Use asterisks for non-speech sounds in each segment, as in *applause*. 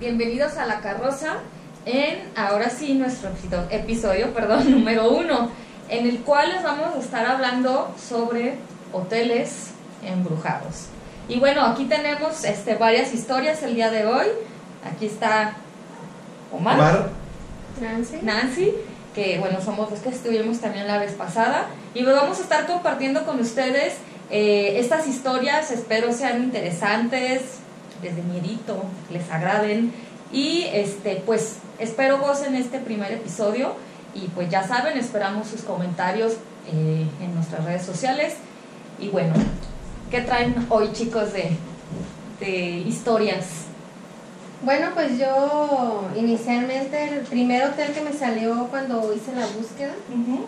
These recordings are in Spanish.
bienvenidos a La Carroza en, ahora sí, nuestro episodio, perdón, *laughs* número uno, en el cual les vamos a estar hablando sobre hoteles embrujados. Y bueno, aquí tenemos este, varias historias el día de hoy. Aquí está Omar, Omar, Nancy. Nancy, que bueno, somos los que estuvimos también la vez pasada. Y pues vamos a estar compartiendo con ustedes eh, estas historias, espero sean interesantes, desde miedito, les agraden. Y este, pues espero gocen este primer episodio. Y pues ya saben, esperamos sus comentarios eh, en nuestras redes sociales. Y bueno, ¿qué traen hoy chicos de, de historias? Bueno, pues yo inicialmente el primer hotel que me salió cuando hice la búsqueda.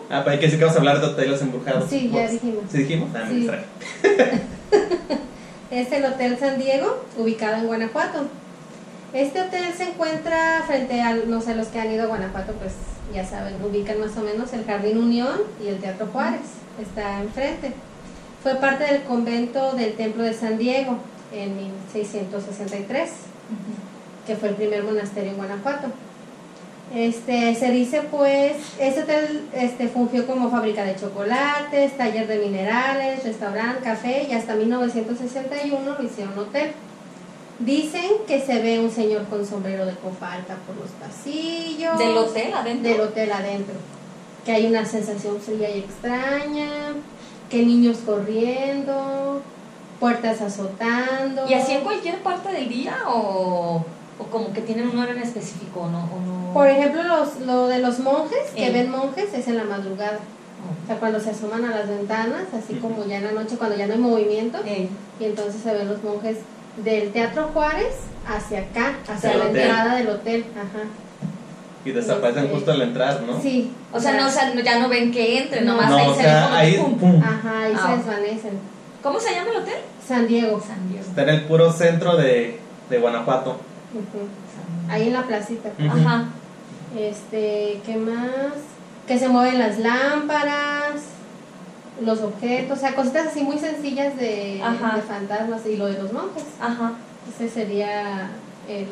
ah, para que sí que vamos a hablar de hoteles embrujados. Sí, ya dijimos. ¿Sí dijimos? Ah, me Sí. distraje. *laughs* Es el Hotel San Diego, ubicado en Guanajuato. Este hotel se encuentra frente a, no sé, los que han ido a Guanajuato, pues ya saben, ubican más o menos el Jardín Unión y el Teatro Juárez. Está enfrente. Fue parte del convento del Templo de San Diego en 1663, que fue el primer monasterio en Guanajuato. Este, se dice pues, este hotel este, fungió como fábrica de chocolates, taller de minerales, restaurante, café y hasta 1961 lo hicieron hotel. Dicen que se ve un señor con sombrero de copa alta por los pasillos. ¿Del hotel adentro? Del hotel adentro. Que hay una sensación fría y extraña, que niños corriendo, puertas azotando. ¿Y así en cualquier parte del día o, o como que tienen un hora en específico no? o no? Por ejemplo, los, lo de los monjes, que Eh. ven monjes, es en la madrugada. O sea, cuando se asoman a las ventanas, así como ya en la noche, cuando ya no hay movimiento, Ey. y entonces se ven los monjes del Teatro Juárez hacia acá, hacia la hotel. entrada del hotel. Ajá. Y desaparecen Este, justo al entrar, ¿no? Sí. O sea, no, o sea, ya no ven que entre, No. nomás No, ahí o se ahí, pum, Ajá, ahí Ah. se desvanecen. ¿Cómo se llama el hotel? San Diego. San Diego. está en el puro centro de, de Guanajuato. Ahí en la placita. Ajá. Este, ¿qué más? Que se mueven las lámparas, los objetos, o sea, cositas así muy sencillas de, Ajá. de fantasmas y lo de los monjes. Ajá. Ese sería el,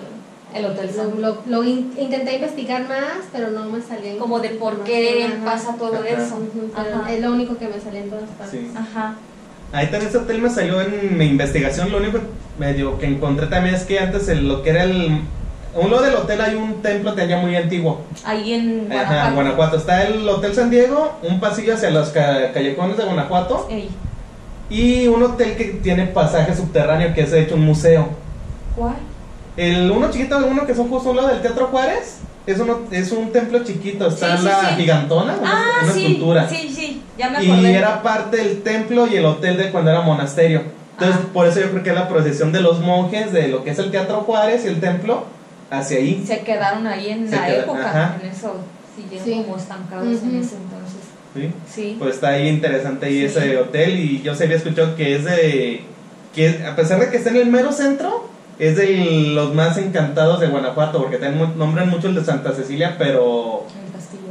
El Hotel lo, San lo- lo in- intenté investigar más, pero no me salía Como de por qué pasa todo Ajá. eso. Pero Ajá. es lo único que me salía en todas partes. Sí. Ajá. Ahí también ese hotel me salió en mi investigación. Lo único medio que encontré también es que antes el- lo que era el. A un lado del hotel hay un templo ya muy antiguo. Ahí en Guanajuato. Ajá, en Guanajuato. Está el Hotel San Diego, un pasillo hacia los ca- callejones de Guanajuato Ey. y un hotel que tiene pasaje subterráneo que es de hecho un museo. ¿Cuál? El uno chiquito, uno que son justo a un lado del Teatro Juárez, es, uno, es un templo chiquito. Está Sí, sí, la sí. gigantona, una, Ah, una sí. escultura. Sí, sí. Ya me Y acordé. era parte del templo y el hotel de cuando era monasterio. Entonces, Ah. por eso yo creo que es la procesión de los monjes de lo que es el Teatro Juárez y el templo hacia ahí. Se quedaron ahí en Se la queda- época. ajá. En eso. Siguieron Sí. como estancados en Ujú. ese entonces. ¿sí? Sí. Pues está ahí interesante ahí Sí. ese hotel y yo se había escuchado que es de que a pesar de que está en el mero centro es de los más encantados de Guanajuato porque también nombran mucho el de Santa Cecilia pero El castillo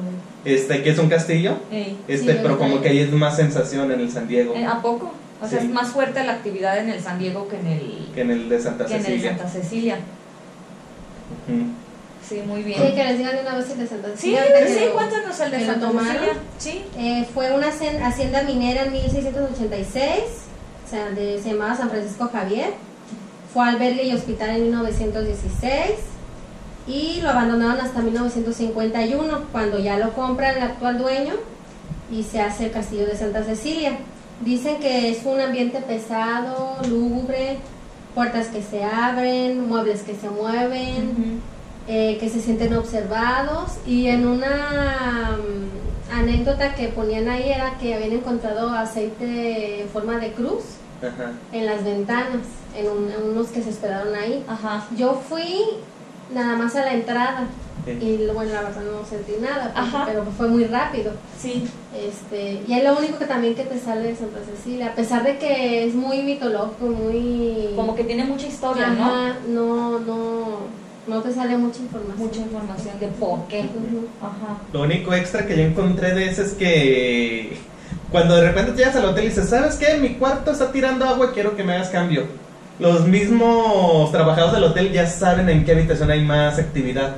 este que es un castillo. Ey. este Sí, pero como que ahí es más sensación en el San Diego Eh, ¿A poco? O sea, Sí. es más fuerte la actividad en el San Diego que en el, que en el de Santa que en el Cecilia Santa Cecilia. Ujú. Sí, muy bien. Sí, que les digan de una vez el de Santa Sí, Cecilia. sí, lo- cuéntanos el de que Santa. Cecilia. Sí. Eh, fue una hacienda minera en 1686, o sea, de- se llamaba San Francisco Javier. Fue albergue y hospital en 1916 y lo abandonaron hasta 1951, cuando ya lo compra el actual dueño y se hace el castillo de Santa Cecilia. Dicen que es un ambiente pesado, lúgubre, puertas que se abren, muebles que se mueven eh, que se sienten observados y en una mm, anécdota que ponían ahí era que habían encontrado aceite en forma de cruz Ajá. en las ventanas, en, un- en unos que se hospedaron ahí. Ajá. Yo fui nada más a la entrada Sí. y bueno, la verdad no sentí nada, porque- Ajá. pero fue muy rápido. Sí. Este, y es lo único que también que te sale de Santa Cecilia, a pesar de que es muy mitológico, muy... Como que tiene mucha historia, ¿no? Ajá, no, no, no te sale mucha información. Mucha información de por qué. Ajá. Lo único extra que yo encontré de ese es que cuando de repente llegas al hotel y dices, ¿sabes qué? Mi cuarto está tirando agua y quiero que me hagas cambio. los mismos trabajadores del hotel ya saben en qué habitación hay más actividad.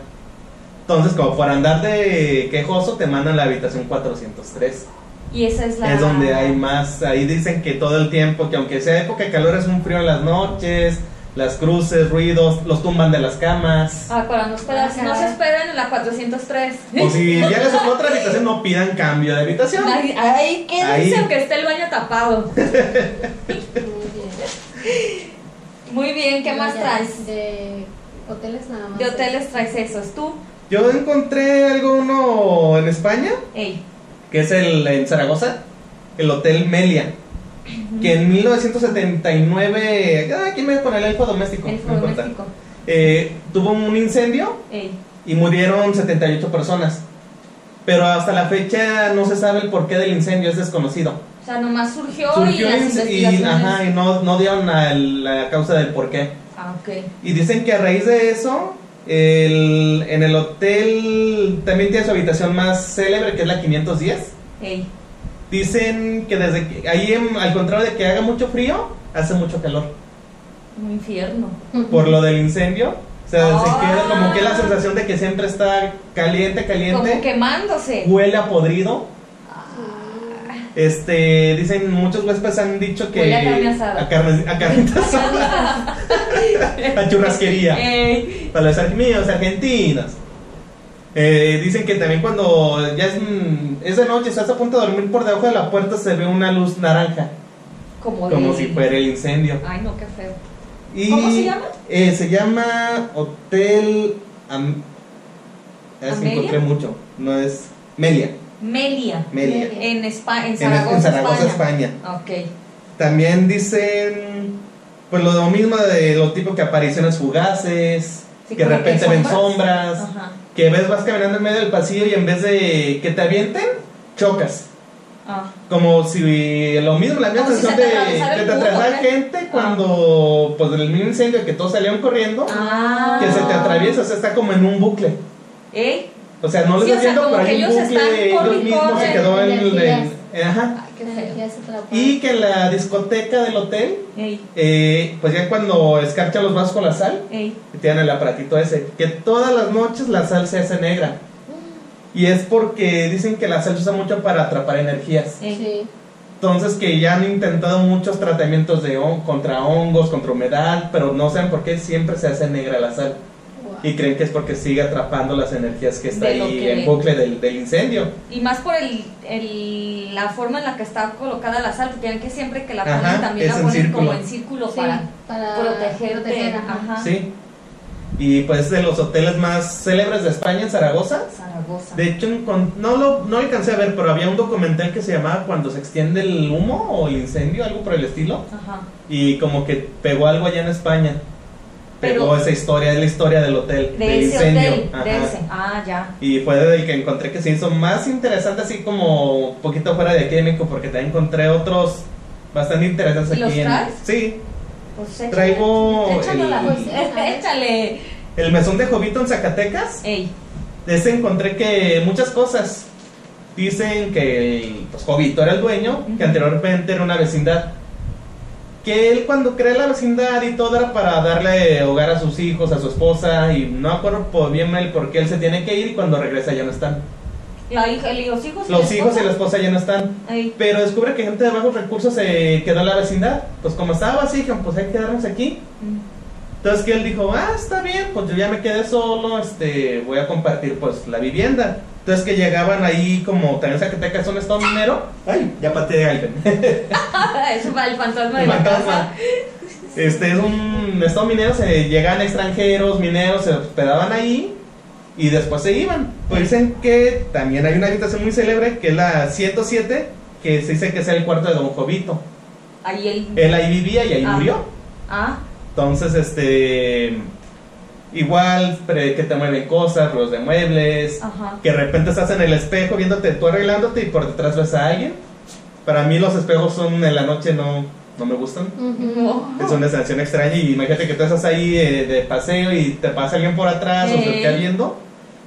Entonces, como por andar de quejoso, te mandan la habitación 403. Y esa es la... Es donde hay más, ahí dicen que todo el tiempo, que aunque sea época de calor es un frío en las noches, las cruces, ruidos, los tumban de las camas. Ah, para no esperar, Ajá. no se esperen en la 403. O si ya les tocó otra habitación, no pidan cambio de habitación. ¿qué Ahí. dicen que esté el baño tapado? Muy *laughs* bien. Muy bien, ¿qué más traes? De hoteles nada más. De hoteles traes esos, tú. Yo encontré algo uno en España, Ey, que es el en Zaragoza, el Hotel Melia, que en 1979, ah, aquí me poner el elfo doméstico, el no doméstico. Eh, tuvo un incendio Ey, y murieron 78 personas. Pero hasta la fecha no se sabe el porqué del incendio, es desconocido. o sea, nomás surgió, Surgió y las y, investigaciones. ajá, y no, no dieron a la causa del porqué. Ah, ok. Y dicen que a raíz de eso, el- en el hotel también tiene su habitación más célebre, que es la 510. Ey, Dicen que desde que, ahí, en- al contrario de que haga mucho frío, hace mucho calor. un infierno. Por lo del incendio. O sea, se Ah. queda como que la sensación de que siempre está caliente, caliente. Como quemándose. Huele a podrido. Este, dicen, muchos huéspedes han dicho que... Huele a carne asada. A, carne, a carnitas *laughs* asadas. *laughs* a churrasquería. Para los argentinos. Eh, dicen que también cuando ya es, es de noche, estás a punto de dormir por debajo de la puerta, se ve una luz naranja, como de... si fuera el incendio. Ay, no, qué feo. Y, ¿Cómo se llama? eh, se llama Hotel... Am- es encontré mucho, no es... Melia. Melia. Melia. Melia. En, Espa en En, Zaragoza, en Zaragoza, España. España. Ok. También dicen, pues lo mismo de lo tipo que apariciones fugaces, Sí, que de repente ven sombras, Ajá. Que ves vas caminando en medio del pasillo y en vez de que te avienten, chocas. Ah. Como si lo mismo, la misma si sensación se de atravesaba ¿eh? gente cuando, pues en el mismo incendio que todos salieron corriendo, Ah. que se te atraviesa, o sea, está como en un bucle. ¿Eh? O sea, no lo Sí, estás o sea, viendo, como pero hay un bucle, ellos mismos se quedó en- ajá. Y que en la discoteca del hotel Eh, pues ya cuando escarcha los vasos con la sal, tienen el aparatito ese, que todas las noches la sal se hace negra. Y es porque dicen que la sal se usa mucho para atrapar energías. Sí. Entonces que ya han intentado muchos tratamientos de hon- contra hongos, contra humedad, pero no saben por qué siempre se hace negra la sal. Y creen que es porque sigue atrapando las energías que está De ahí que- en bucle del, del incendio. Y más por el, el- la forma en la que está colocada la sal, porque ya que siempre que la ponen Ajá, también la en ponen como en círculo Sí, para, para protegerte. proteger, ajá. Ajá. Sí. Y pues de los hoteles más célebres de España en Zaragoza. Zaragoza. De hecho, no lo no alcancé a ver, pero había un documental que se llamaba Cuando se extiende el humo o el incendio, algo por el estilo. Ajá. Y como que pegó algo allá en España. Pegó Pero- esa historia, es la historia del hotel, De del ese incendio. hotel, de ese. Ah, ya. Y fue del que encontré que se hizo más interesante, así como un poquito fuera de aquí de México, porque también encontré otros bastante interesantes ¿Y los aquí en. traes? Sí, Pues échale. Traigo el- la Pues. Échale. el mesón de Jovito en Zacatecas. Ey. De ese encontré que muchas cosas. Dicen que el pues, Jovito era el dueño, que Ujú. anteriormente era una vecindad. Que él cuando crea la vecindad y todo era para darle hogar a sus hijos, a su esposa, y no acuerdo bien el por qué él se tiene que ir y cuando regresa ya no están. La hija, los hijos. Los la hijos y la esposa? ya no están. Ey. Pero descubre que gente de bajos recursos se quedó en la vecindad. Pues como estaba así, dijeron, pues hay que quedarnos aquí. Mm. Entonces que él dijo, ah, está bien, pues yo ya me quedé solo, este, voy a compartir pues la vivienda. Entonces que llegaban ahí como también Zacatecas es un estado minero. Ay, ya pateé a alguien. *laughs* Eso el fantasma de El la fantasma. casa. Este es un estado minero, se llegan extranjeros, mineros, se hospedaban ahí y después se iban. Pues dicen que también hay una habitación muy célebre que es la 107, que se dice que es el cuarto de Don Jovito. Ahí él. Él ahí vivía y ahí Ah. murió. Ah, Entonces, este. Igual pre- que te mueven cosas, ruidos de muebles. ajá. Que de repente estás en el espejo viéndote tú arreglándote y por detrás ves a alguien. Para mí los espejos son en la noche no, no me gustan. No. Es una sensación extraña y imagínate que tú estás ahí eh, de paseo y te pasa alguien por atrás o te Ey. viendo.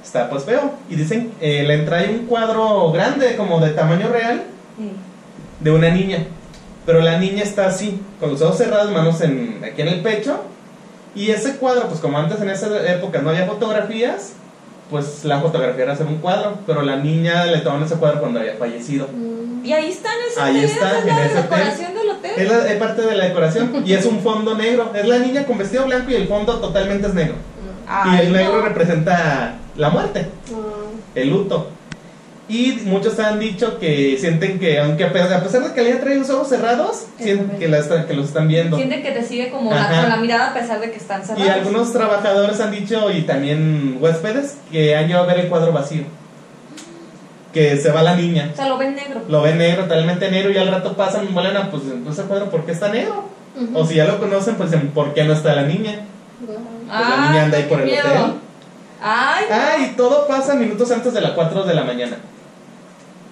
Está pues feo. Y dicen, eh, le entra ahí un cuadro grande como de tamaño real de una niña. Pero la niña está así, con los ojos cerrados, manos en, aquí en el pecho. Y ese cuadro, pues como antes en esa época no había fotografías, pues la fotografía era hacer un cuadro. Pero la niña le tomaron ese cuadro cuando había fallecido. Mm. Y ahí está en ese Ahí está, en la ese hotel. decoración del hotel. Es, la- es parte de la decoración y es un fondo negro. Es la niña con vestido blanco y el fondo totalmente es negro. y Ay, el negro no. representa la muerte, Mm. el luto. Y muchos han dicho que sienten que, aunque a pe- a pesar de que ella trae los ojos cerrados, sienten que, la están- que los están viendo. Sienten que te sigue como la- con la mirada a pesar de que están cerrados. Y algunos trabajadores han dicho, y también huéspedes, que han llegado a ver el cuadro vacío. Que se va la niña. O sea, lo ven negro. Lo ven negro, totalmente negro, y al rato pasan y vuelan a, pues, ese cuadro, ¿por qué está negro? O si ya lo conocen, pues, ¿por qué no está la niña? Pues la niña anda ahí por el miedo. hotel. Ay, no. Ah, y todo pasa minutos antes de las 4 de la mañana.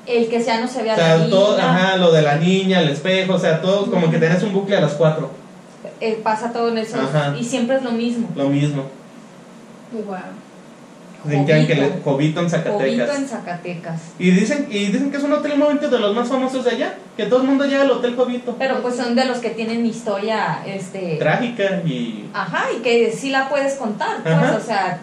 El que ya no se vea O sea, la todo, niña. ajá, lo de la niña, el espejo, o sea, todo como que tenés un bucle a las 4. Eh, pasa todo en eso. Ajá. Y siempre es lo mismo. Lo mismo. Guau. Dicen que, le- en Zacatecas. Jovito en Zacatecas. Y dicen, y dicen que es un hotel muy de los más famosos de allá. Que todo el mundo llega al Hotel Jovito. Pero pues son de los que tienen historia, este... Trágica y. Ajá, y que sí la puedes contar, pues, Ajá. o sea,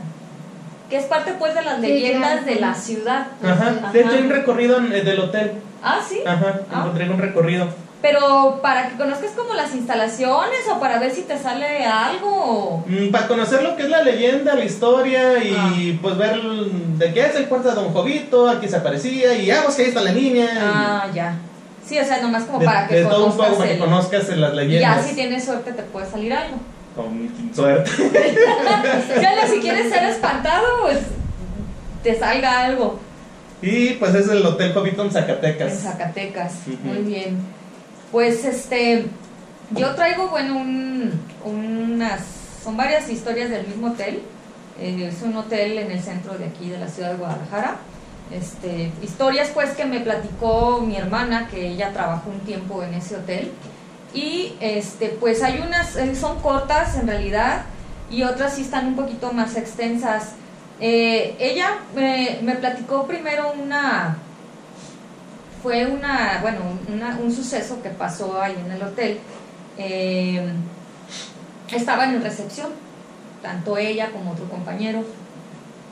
que es parte pues de las Sí, leyendas de la ciudad. Ajá. De hecho, hay un Ajá. recorrido en- eh, del hotel. Ah, sí. Ajá. Ah. Encontré un recorrido. Pero para que conozcas como las instalaciones o para ver si te sale algo. o- Mm, para conocer lo que es la leyenda, la historia y Ah. pues ver de qué es el cuarto de Don Jovito, aquí se aparecía y ah, pues que ahí está la niña. y- Ah, ya. Sí, o sea, nomás como de, para que de todo un conozcas poco para que el- conozcas las Y leyendas. ya si tienes suerte te puede salir algo. Con suerte. *laughs* si quieres ser espantado, pues te salga algo Y pues es el Hotel Jovito en en Zacatecas. Zacatecas. Muy bien. Pues este, yo traigo, bueno, un, unas, son varias historias del mismo hotel. Eh, es un hotel en el centro de aquí de la ciudad de Guadalajara. Este, historias pues que me platicó mi hermana, que ella trabajó un tiempo en ese hotel. Y este, pues hay unas, eh, son cortas en realidad, y otras sí están un poquito más extensas. Eh, ella me, me platicó primero una, fue una, bueno, una- un suceso que pasó ahí en el hotel. Eh, estaban en recepción, tanto ella como otro compañero.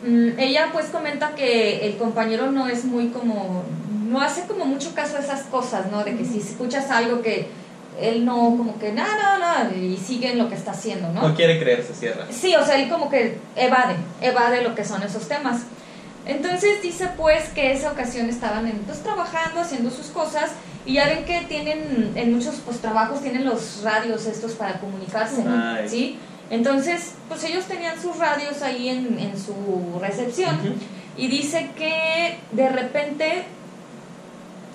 Mm, ella pues comenta que el compañero no es muy como, no hace como mucho caso a esas cosas, ¿no? De que si escuchas algo que él no, como que nada, nada, nada, y sigue en lo que está haciendo, ¿no? No quiere creer, se cierra. Sí, o sea, él como que evade, evade lo que son esos temas. Entonces dice pues que esa ocasión estaban en, pues, trabajando, haciendo sus cosas y ya ven que tienen, en muchos pues, trabajos tienen los radios estos para comunicarse, Ay. ¿sí? Entonces, pues ellos tenían sus radios ahí en, en su recepción y dice que de repente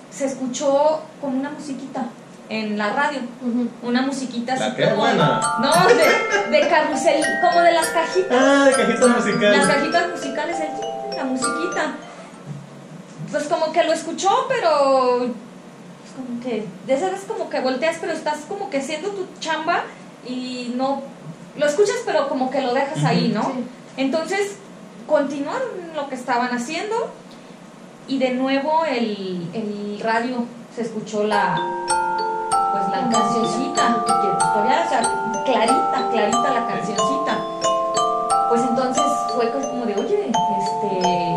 se escuchó como una musiquita en la radio. Una musiquita así como buena. no de, de carrusel como de las cajitas. Ah, de cajitas las musicales. cajitas musicales el la musiquita. Pues como que lo escuchó pero pues como que de esa vez como que volteas pero estás como que haciendo tu chamba y no lo escuchas pero como que lo dejas ahí no Sí. entonces continuaron lo que estaban haciendo y de nuevo el, el radio se escuchó la pues la cancioncita que todavía o sea clarita clarita la cancioncita pues entonces fue como de oye este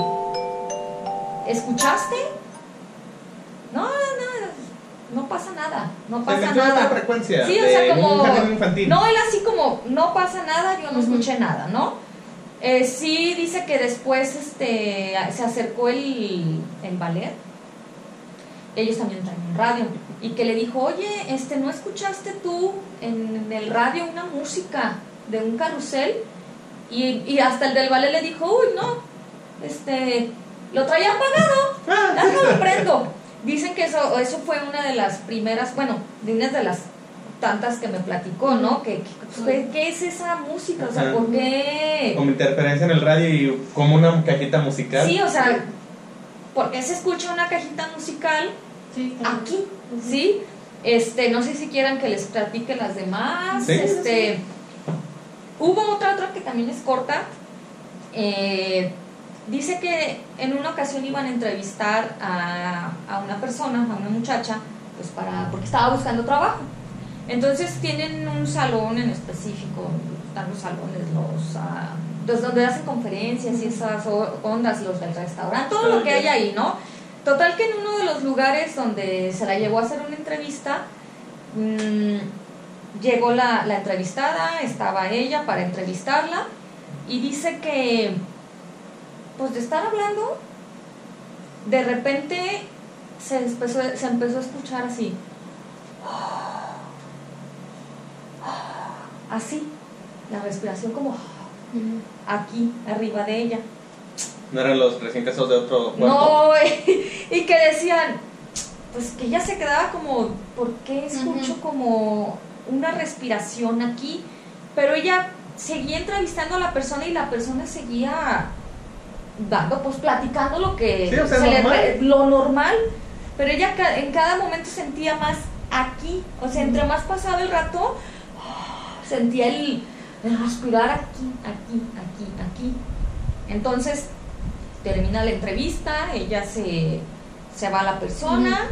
escuchaste no no no no pasa nada no Se pasa en nada frecuencia. Sí, o sea, como. Infantil. No, él así como, no pasa nada, yo no Ujú. escuché nada, ¿no? Eh, sí dice que después este, se acercó el, el ballet. Ellos también traen un radio. Y que le dijo, oye, este, ¿no escuchaste tú en el radio una música de un carrusel? Y, y hasta el del ballet le dijo, uy, no, este, lo traía apagado. Ah, Déjalo prendo. Dicen que eso, eso fue una de las primeras, bueno, de unas de las tantas que me platicó, ¿no? Que, que- pues, ¿qué, qué es esa música? O sea, Ajá. ¿por qué? Como interferencia en el radio y como una cajita musical. Sí, o sea, ¿por qué se escucha una cajita musical Sí, aquí? ¿Sí? Este, no sé si quieran que les platique las demás. Sí. Este, hubo otra, otra que también es corta. Eh, dice que en una ocasión iban a entrevistar a, a una persona, a una muchacha, pues para, porque estaba buscando trabajo. Entonces tienen un salón en específico, están los salones, los, ah, los donde hacen conferencias y esas ondas, los del restaurante, todo lo que hay ahí, ¿no? Total que en uno de los lugares donde se la llevó a hacer una entrevista, mm, llegó la, la entrevistada, estaba ella para entrevistarla y dice que, pues de estar hablando, de repente se empezó, se empezó a escuchar así. *gasps* Así, la respiración como aquí, arriba de ella. No eran los recién casados de otro cuarto. No, *laughs* y que decían, pues que ella se quedaba como, ¿por qué escucho como una respiración aquí? Pero ella seguía entrevistando a la persona y la persona seguía dando, pues platicando lo que Sí, o sea, se le normal. re- lo normal, pero ella en cada momento sentía más aquí, o sea, entre más pasaba el rato, sentía el, el respirar aquí, aquí, aquí, aquí. Entonces, termina la entrevista, ella se, se va a la persona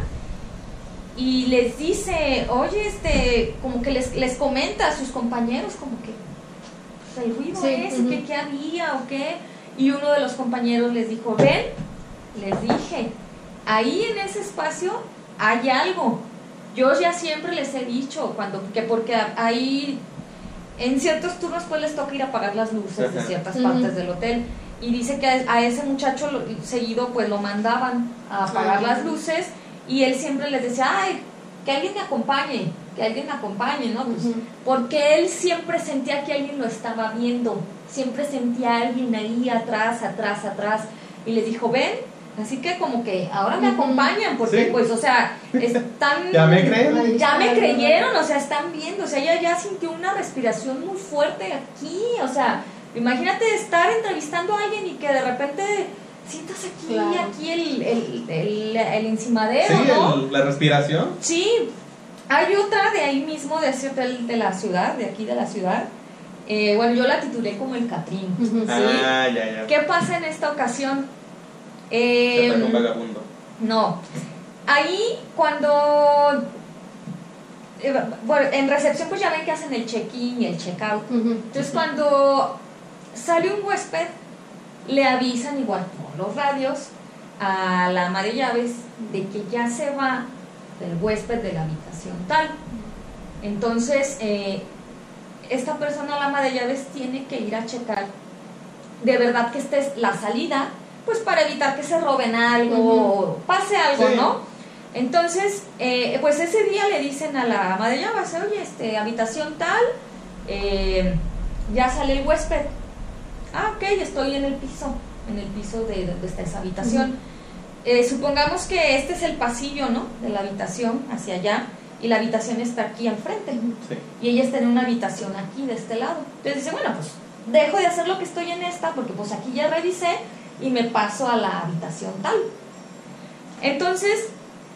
y les dice, oye, este, como que les, les comenta a sus compañeros, como que pues, el ruido Sí, que qué había o qué. Y uno de los compañeros les dijo, ven, les dije, ahí en ese espacio hay algo. Yo ya siempre les he dicho, cuando, que porque ahí en ciertos turnos pues les toca ir a apagar las luces de ciertas partes del hotel. Y dice que a ese muchacho lo- seguido pues lo mandaban a apagar las luces y él siempre les decía, ay, que alguien me acompañe, que alguien me acompañe, ¿no? Pues, porque él siempre sentía que alguien lo estaba viendo, siempre sentía a alguien ahí atrás, atrás, atrás, y les dijo, ven, así que como que ahora me acompañan, porque Sí. pues, o sea, *laughs* están... ¿Ya me creen? Ya me creyeron, o sea, están viendo, o sea, ella ya sintió una respiración muy fuerte aquí, o sea, imagínate estar entrevistando a alguien y que de repente sientas aquí, Claro. aquí el, el, el, el encimadero, Sí, ¿no? el- la respiración. Sí, hay otra de ahí mismo, de ese hotel de la ciudad, de aquí de la ciudad. Eh, bueno, yo la titulé como el Catrín. ¿sí? Ah, ya, ya. ¿Qué pasa en esta ocasión? Eh, vagabundo. no. Ahí cuando... eh, bueno, en recepción pues ya ven que hacen el check-in y el check-out. Entonces cuando sale un huésped, le avisan igual por los radios a la ama de llaves de que ya se va el huésped de la habitación tal. Entonces, eh, esta persona, la ama de llaves, tiene que ir a checar de verdad que esta es la salida, pues para evitar que se roben algo o pase algo, Sí. ¿no? Entonces, eh, pues ese día le dicen a la ama de llaves, oye, este, habitación tal, eh, ya sale el huésped. Ah, ok, estoy en el piso, en el piso de donde está esa habitación. Eh, supongamos que este es el pasillo, ¿no? De la habitación hacia allá y la habitación está aquí al frente Sí. y ella está en una habitación aquí de este lado. Entonces dice, bueno, pues dejo de hacer lo que estoy en esta porque pues aquí ya revisé y me paso a la habitación tal. Entonces,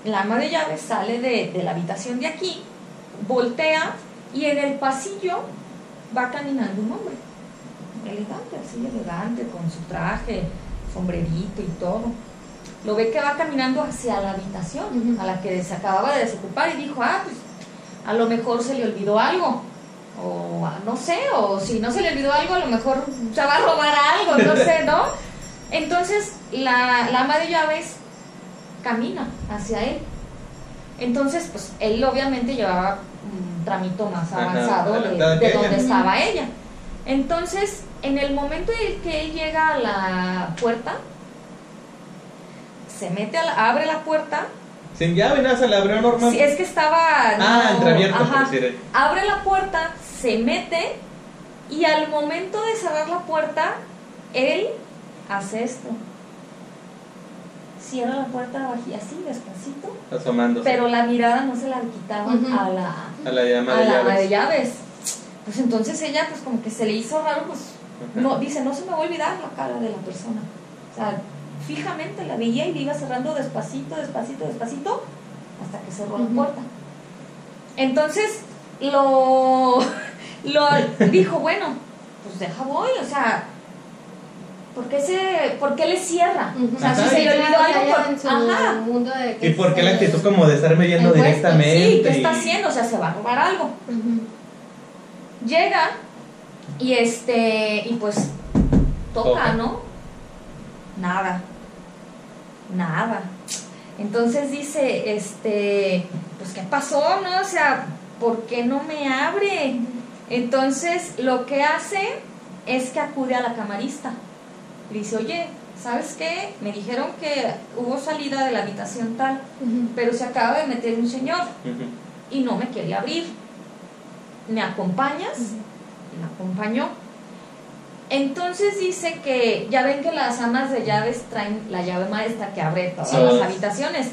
la ama de llaves sale de, de la habitación de aquí, voltea y en el pasillo va caminando un hombre. Elegante, así elegante, con su traje, sombrerito y todo. Lo ve que va caminando hacia la habitación a la que se acababa de desocupar y dijo, ah, pues a lo mejor se le olvidó algo. O ah, no sé, o si no se le olvidó algo, a lo mejor se va a robar algo, no sé, ¿no? Entonces la, la ama de llaves camina hacia él. Entonces, pues él obviamente llevaba un tramito más Ajá, avanzado de, donde estaba ella. Entonces, en el momento en el que él llega a la puerta, se mete a la, abre la puerta Sin llave, nada, se le abrió normal. Sí, es que estaba. Ah, no, entreabierto, por ajá. decir. Abre la puerta, se mete y al momento de cerrar la puerta, él hace esto. Cierra la puerta baji- así, despacito, Asomándose. pero la mirada no se la quitaba Ujú. a la, a la llama a de la llaves. de llaves. Pues entonces ella, pues como que se le hizo raro, pues no, dice, no se me va a olvidar la cara de la persona. O sea, fijamente la veía y le iba cerrando despacito, despacito, despacito, hasta que cerró la puerta. Entonces, lo, *laughs* lo dijo, bueno, pues deja voy, o sea, ¿por qué, se, ¿por qué le cierra? Ujú. O sea, si se le olvidó algo, por- en su ajá, mundo de que ¿Y por qué la actitud como de estarme viendo el huésped, directamente? sí, ¿qué está haciendo? O sea, se va a robar algo. Llega y este, y pues toca, Toca. ¿no? Nada, nada. Entonces dice, este, pues ¿qué pasó, no? O sea, ¿por qué no me abre? Entonces lo que hace es que acude a la camarista. Le dice, oye, ¿sabes qué? Me dijeron que hubo salida de la habitación tal, pero se acaba de meter un señor y no me quería abrir. ¿Me acompañas? Me acompañó. Entonces dice que ya ven que las amas de llaves traen la llave maestra que abre todas las habitaciones.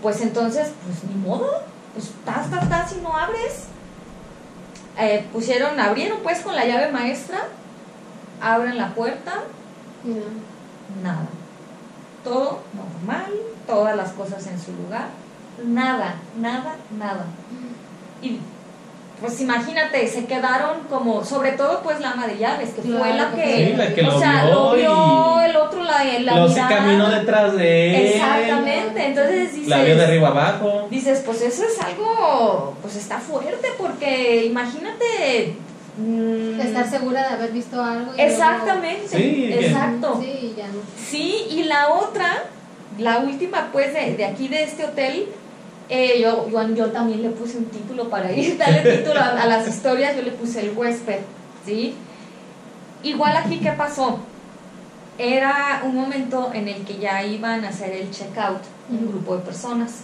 Pues entonces, pues ni modo, pues tas, tas, tas y no abres. Eh, pusieron, abrieron pues con la llave maestra, abren la puerta, No. nada. Todo normal, todas las cosas en su lugar, nada, nada, nada. Y pues imagínate, se quedaron como, sobre todo pues la ama de llaves, que fue la que que, Sí, la que o lo sea, vio lo vio, el otro la, la Lo se mirada. caminó detrás de él. Exactamente, entonces dices, La vio de arriba abajo. dices, pues eso es algo, pues está fuerte, porque imagínate... mm, Estar segura de haber visto algo. y Exactamente, Sí, exacto. Sí, ya no. Sí, y la otra, la última pues de, de aquí de este hotel, eh, yo, yo, yo también le puse un título para ir, *laughs* darle título a, a las historias, yo le puse el huésped, ¿sí? Igual aquí, ¿qué pasó? Era un momento en el que ya iban a hacer el checkout un grupo de personas.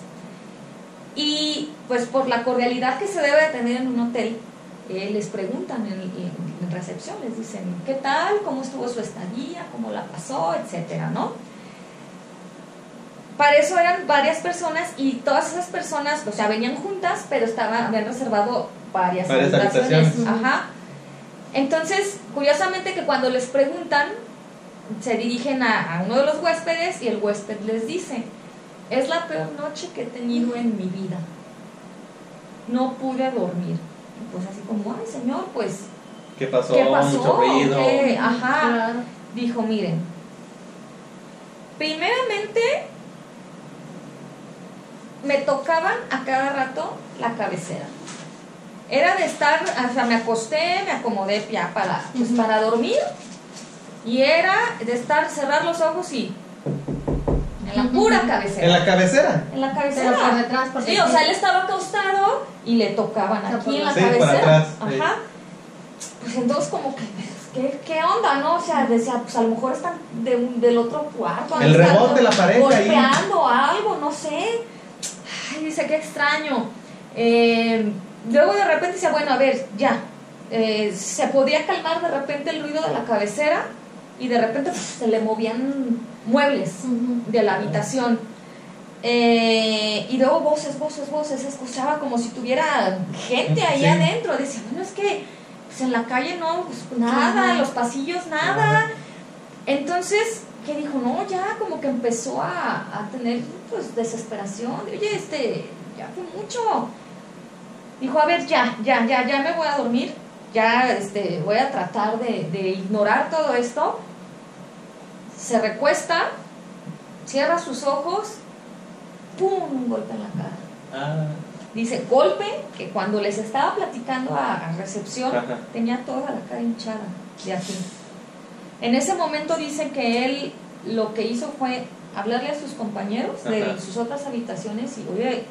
Y pues por la cordialidad que se debe de tener en un hotel, eh, les preguntan en, en- en recepción, les dicen, ¿qué tal? ¿Cómo estuvo su estadía? ¿Cómo la pasó? Etcétera, ¿no? Para eso eran varias personas y todas esas personas, o sea, venían juntas, pero estaban, habían reservado varias, Varias habitaciones. habitaciones. Ajá. Entonces, curiosamente que cuando les preguntan, se dirigen a, a uno de los huéspedes y el huésped les dice, es la peor noche que he tenido en mi vida. No pude dormir. Pues así como, ay señor, pues, ¿Qué pasó? ¿qué pasó? Mucho ruido. ¿Qué? Ajá Claro. dijo, miren, primeramente me tocaban a cada rato la cabecera. Era de estar, o sea, me acosté, me acomodé ya para, pues, para dormir y era de estar, cerrar los ojos y en la pura cabecera. En la cabecera. En la Pero por cabecera. detrás, Sí, o sea, él estaba acostado y le tocaban O sea, aquí por en la Sí, por cabecera. atrás. Ajá. Pues entonces como que, ¿qué, qué onda, no? O sea, decía, pues a lo mejor están de un- del otro cuarto. El están rebote de la pared ahí. Golpeando algo, no sé. Ay, dice, qué extraño. Eh, luego de repente dice, bueno, a ver, ya. Eh, se podía calmar de repente el ruido de la cabecera y de repente pues, se le movían muebles de la habitación. Eh, y luego voces, voces, voces, escuchaba como si tuviera gente ahí Sí. adentro. Decía, bueno, es que pues, en la calle no, pues, nada, en los pasillos nada. Nada. Entonces, que dijo, no, ya como que empezó a, a tener pues desesperación. de, Oye, este, ya fue mucho. Dijo, a ver, ya, ya, ya, ya me voy a dormir. Ya este, voy a tratar de, de ignorar todo esto. Se recuesta, cierra sus ojos, ¡pum! Un golpe en la cara. Ah, Dice, golpe que cuando les estaba platicando a, a recepción Ajá. tenía toda la cara hinchada de aquí. En ese momento dice que él lo que hizo fue hablarle a sus compañeros de sus otras habitaciones y, oye,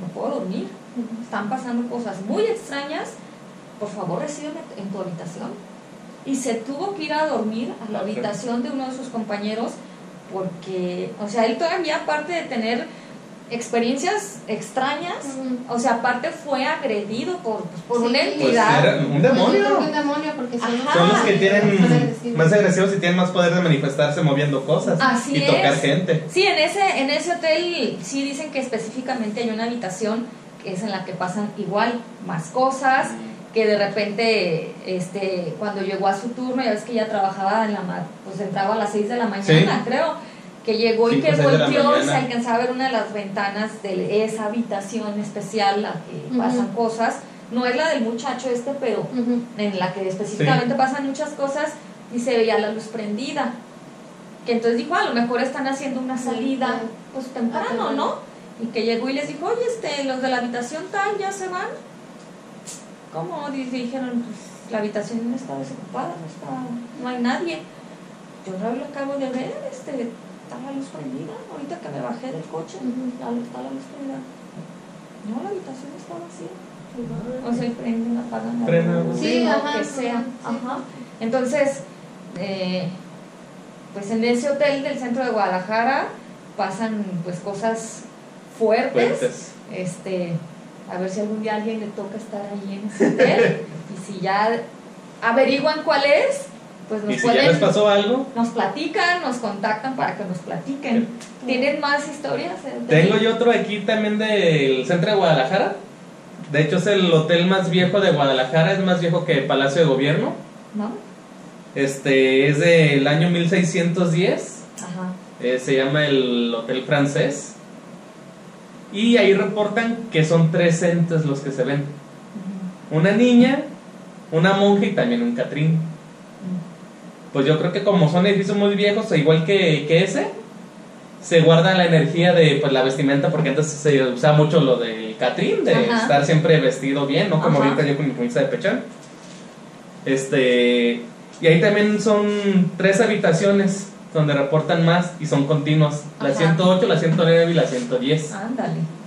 no puedo dormir, están pasando cosas muy extrañas, por favor recíbeme en tu habitación. Y se tuvo que ir a dormir a la habitación de uno de sus compañeros porque, o sea, él todavía aparte de tener experiencias extrañas, o sea, aparte fue agredido por, pues, por Sí. una Pues entidad. un demonio. un demonio porque son, los que tienen más agresivos y tienen más poder de manifestarse moviendo cosas Así y tocar gente. Sí, en ese, en ese hotel sí dicen que específicamente hay una habitación que es en la que pasan igual más cosas, que de repente, este, cuando llegó a su turno, ya ves que ella trabajaba en la ma- pues entraba a las 6 de la mañana, Sí. creo, que llegó y que volteó y se alcanzaba a ver una de las ventanas de esa habitación especial, la que Ujú. pasan cosas. No es la del muchacho este, pero en la que específicamente pasan muchas cosas y se veía la luz prendida. que entonces dijo, a lo mejor están haciendo una salida pues temprano, ¿no? Y que llegó y les dijo, oye, este, los de la habitación tal ya se van. ¿Cómo? Di- Dijeron, pues la habitación no está desocupada, no, está, no hay nadie. Yo lo acabo de ver, este, está la luz prendida. Ahorita que me bajé del coche, la está la luz prendida. No, la habitación está vacía. O sea, prenden, apagan la luz, sí, o ajá, que sea. Ajá. Entonces, eh, pues en ese hotel del centro de Guadalajara pasan pues cosas fuertes. Fuertes. Este, a ver si algún día a alguien le toca estar ahí en ese hotel y si ya averiguan cuál es, pues nos Y si ya pueden les pasó algo, nos platican, nos contactan para que nos platiquen. ¿Tienen más historias? eh, tengo yo otro aquí también del centro de Guadalajara. De hecho, es el hotel más viejo de Guadalajara, es más viejo que Palacio de Gobierno. ¿No? Este es del año 1610. Ajá. Eh, se llama el Hotel Francés. Y ahí reportan que son tres entes los que se ven: una niña, una monja y también un Catrín. Pues yo creo que como son edificios muy viejos, igual que, que ese, se guarda la energía de pues, la vestimenta, porque antes se usaba mucho lo del Catrín, de Ajá. estar siempre vestido bien, no como Ajá. ahorita yo con mi camisa de pechón. Este, y ahí también son tres habitaciones donde reportan más y son continuas: la Ajá. 108, la 109 y la 110. Ándale.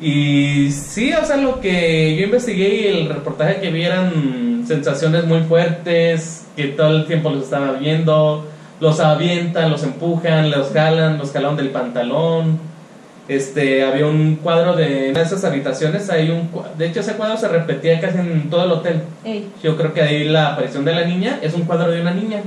Y sí, o sea, lo que yo investigué y el reportaje que vi eran sensaciones muy fuertes, que todo el tiempo los estaba viendo, los avientan, los empujan, los jalan, los jalan del pantalón. Este, había un cuadro de una de esas habitaciones, hay un de hecho ese cuadro se repetía casi en todo el hotel. Ey. Yo creo que ahí la aparición de la niña es un cuadro de una niña.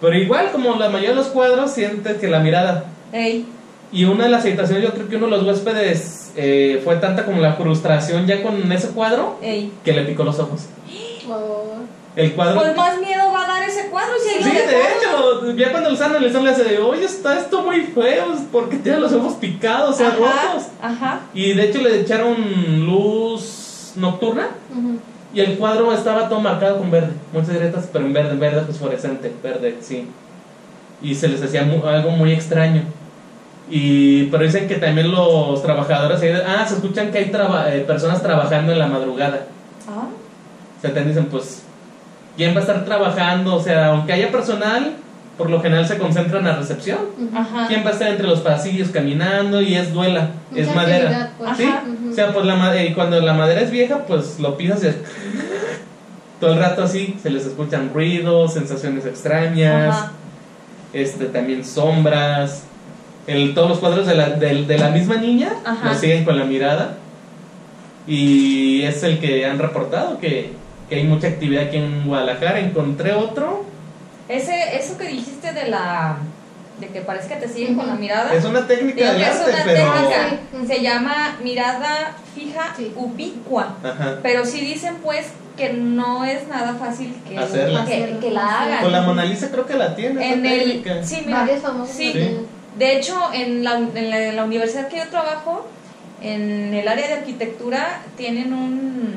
Pero igual como la mayoría de los cuadros sientes que la mirada Ey. y una de las habitaciones, yo creo que uno de los huéspedes eh, fue tanta como la frustración ya con ese cuadro Ey. que le picó los ojos. Oh, El cuadro. Pues más miedo va a dar ese cuadro si sí, de hecho, ya cuando lo están analizando le hace, oye, está esto muy feo, porque tiene los ojos picados, o sea, Ajá, rojos. Ajá. Y de hecho le echaron luz nocturna ujú. Y el cuadro estaba todo marcado con verde, muchas grietas, pero en verde, verde fosforescente, verde, sí. Y se les hacía mu- algo muy extraño. Y, pero dicen que también los trabajadores ahí, ah, se escuchan que hay traba- eh, personas trabajando en la madrugada. Ah. O sea, te dicen, pues, ¿quién va a estar trabajando? O sea, aunque haya personal, por lo general se concentran en la recepción. Ajá. ¿Quién va a estar entre los pasillos caminando? Y es duela, Mucha es madera. pues. ¿Sí? Sea, pues la y cuando la madera es vieja, pues lo pisas y todo el rato así, se les escuchan ruidos, sensaciones extrañas, Ajá. este también sombras. El, todos los cuadros de la, del- de la misma niña Ajá. lo siguen con la mirada. Y es el que han reportado que, que hay mucha actividad aquí en Guadalajara. Encontré otro. Ese, eso que dijiste de la. De que parece que te siguen con la mirada. Es una técnica que es una pero. técnica. Se llama mirada fija Sí. ubicua. Ajá. Pero sí dicen pues que no es nada fácil que, Hacerla. que, que la hagan. Con la Mona Lisa creo que la tiene. en esa el técnica. sí, mira, Varios famosos. sí. lo tienen. De hecho, en la, en, la, en la universidad que yo trabajo, en el área de arquitectura, tienen un...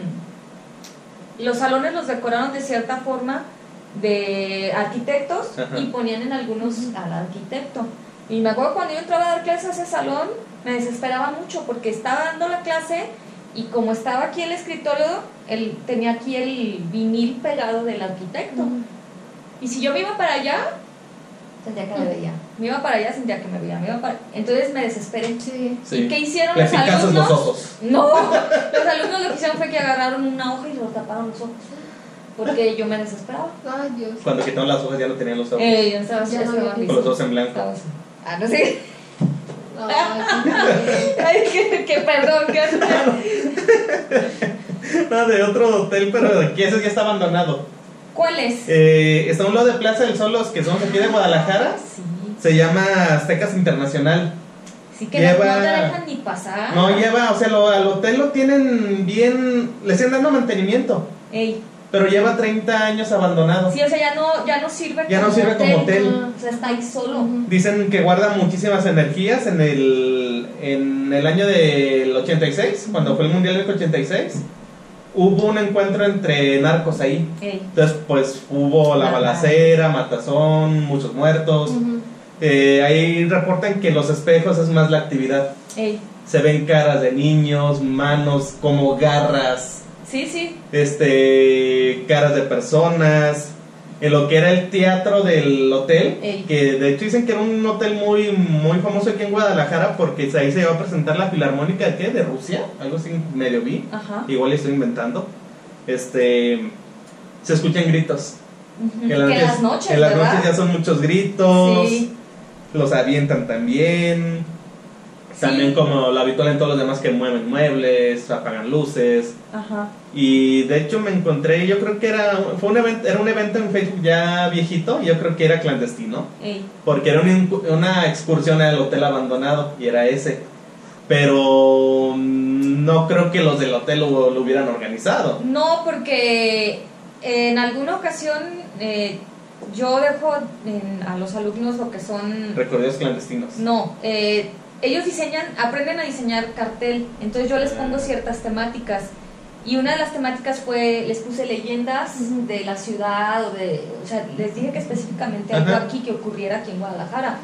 Los salones los decoraron de cierta forma de arquitectos Ajá. y ponían en algunos al arquitecto. Y me acuerdo cuando yo entraba a dar clases a ese salón, me desesperaba mucho porque estaba dando la clase y como estaba aquí el escritorio, él tenía aquí el vinil pegado del arquitecto. Y si yo me iba para allá, sentía que me veía. Me iba para allá, sentía que me veía. Me iba para... Entonces me desesperé. Sí. Sí. ¿Y qué hicieron los picas los alumnos? ojos. No, *laughs* los alumnos lo que hicieron fue que agarraron una hoja y lo taparon los ojos. Porque yo me desesperaba. Ay, Dios. Cuando quitaron las hojas ya no tenían los ojos. Eh, yo estaba, Ya no había con los ojos en blanco. estaba. Ah, no sé. Ay, Ay, que, que perdón, que No, de otro hotel, pero aquí ese ya está abandonado. ¿Cuál es? Eh, está a un lado de Plaza del Sol, los que somos aquí de Guadalajara. Sí, Se llama Aztecas Internacional. sí que Lleva- no te dejan ni pasar. No lleva, o sea, lo- al hotel lo tienen bien, le siguen dando mantenimiento, Ey, pero lleva 30 años abandonado. sí, o sea, ya no, ya no sirve Ya no como sirve como hotel. O sea, está ahí solo. Dicen que guarda muchísimas energías en el, en el año del 86, cuando fue el Mundial del 86. hubo un encuentro entre narcos ahí. Ey. Entonces, pues hubo la La balacera, matazón, muchos muertos. Ujú. Eh, ahí reportan que los espejos es más la actividad. Ey. Se ven caras de niños, manos como garras, Sí, sí. este, caras de personas. En lo que era el teatro del hotel, Ey. que de hecho dicen que era un hotel muy, muy famoso aquí en Guadalajara porque ahí se iba a presentar la filarmónica ¿de qué? de Rusia, algo así medio vi. Ajá. Igual le estoy inventando. Este, se escuchan gritos. En las las noches, en las noches ya son muchos gritos. Sí. Los avientan también. También como lo habitual en todos los demás que mueven muebles, apagan luces. Ajá. Y de hecho me encontré, yo creo que era, fue un evento, era un evento en Facebook ya viejito, yo creo que era clandestino, Ey. porque era una, una excursión al hotel abandonado y era ese. Pero mm, no creo que los del hotel lo, lo hubieran organizado. No, porque en alguna ocasión eh, yo dejo en- a los alumnos lo que son... Recorridos clandestinos. No, eh, ellos diseñan, aprenden a diseñar cartel, entonces yo les pongo ciertas temáticas. Y una de las temáticas fue, les puse leyendas de la ciudad, o de, o sea, les dije que específicamente algo Ajá. aquí que ocurriera aquí en Guadalajara.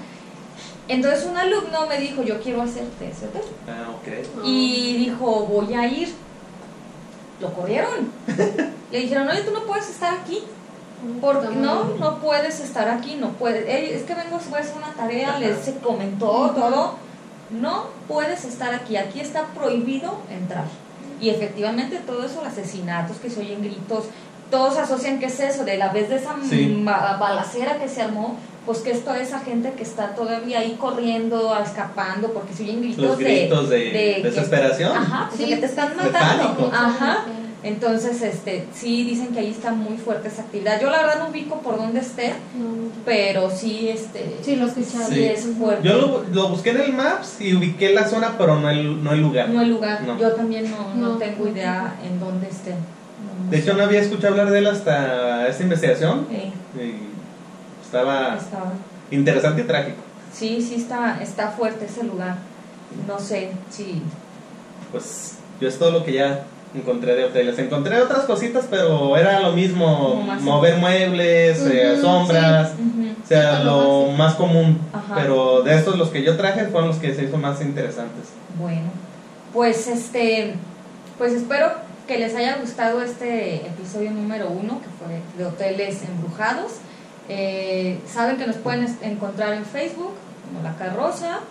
Entonces un alumno me dijo, yo quiero hacerte ese hotel. Ah, ok. Y dijo, voy a ir. Lo corrieron. *laughs* Le dijeron, oye, tú no puedes estar aquí. Porque no, no puedes estar aquí, no puedes. "Ey, es que vengo voy a hacer una tarea, Ajá. les se comentó todo. No puedes estar aquí, aquí está prohibido entrar. Y efectivamente todo eso, los asesinatos que se oyen gritos, todos asocian que es eso, de la vez de esa Sí. balacera que se armó, pues que es toda esa gente que está todavía ahí corriendo, escapando, porque se oyen gritos, Los gritos de, de desesperación. Ajá, pues Sí, que te están de matando. pánico. Ajá. Entonces, este, sí dicen que ahí está muy fuerte esa actividad. Yo la verdad no ubico por dónde esté, No, pero sí, este, Sí, lo escuchaba. sí Sí. es fuerte. Yo lo, lo busqué en el Maps y ubiqué la zona, pero no el, no el lugar. No hay lugar. No. Yo también no, no No. tengo idea en dónde esté. De hecho, no había escuchado hablar de él hasta esta investigación. Eh, Y estaba estaba- interesante y trágico. Sí, sí está, está fuerte ese lugar. No sé si Pues yo es todo lo que ya encontré de hoteles. Encontré otras cositas, pero era lo mismo. Mover muebles, eh, sombras. O sea, Sí, lo más común. Ajá. Pero de estos, los que yo traje fueron los que se hizo más interesantes. Bueno, pues este, pues espero que les haya gustado este episodio número uno, que fue de hoteles embrujados. Eh, saben que nos pueden encontrar en Facebook como La Carroza,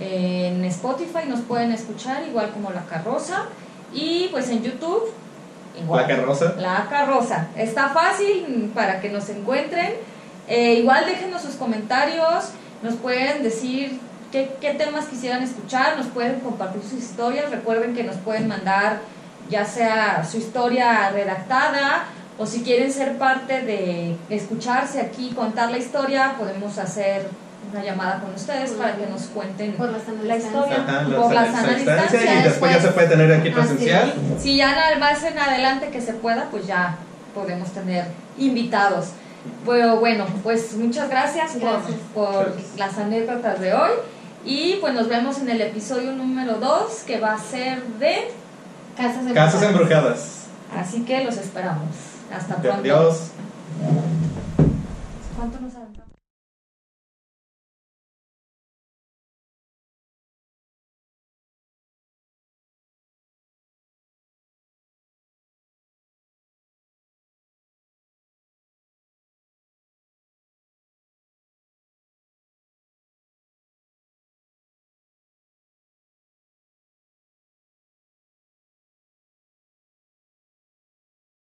en Spotify nos pueden escuchar igual como La Carroza y pues en YouTube igual. La carroza. La carroza. Está fácil para que nos encuentren. Eh, igual déjenos sus comentarios, nos pueden decir qué, qué temas quisieran escuchar, nos pueden compartir sus historias. Recuerden que nos pueden mandar ya sea su historia redactada o si quieren ser parte de escucharse aquí, contar la historia, podemos hacer una llamada con ustedes para que nos cuenten Por la sana la historia Ajá, por la sana sana distancia. distancia. Y después ya se puede tener aquí presencial. Si ya nada más en adelante que se pueda, pues ya podemos tener invitados. Pero bueno, pues muchas gracias, por- Gracias. Por, Gracias. las anécdotas de hoy. Y pues nos vemos en el episodio número 2, que va a ser de... Casas embrujadas. Casas embrujadas. Así que los esperamos. Hasta pronto. Adiós. ¿Cuánto nos?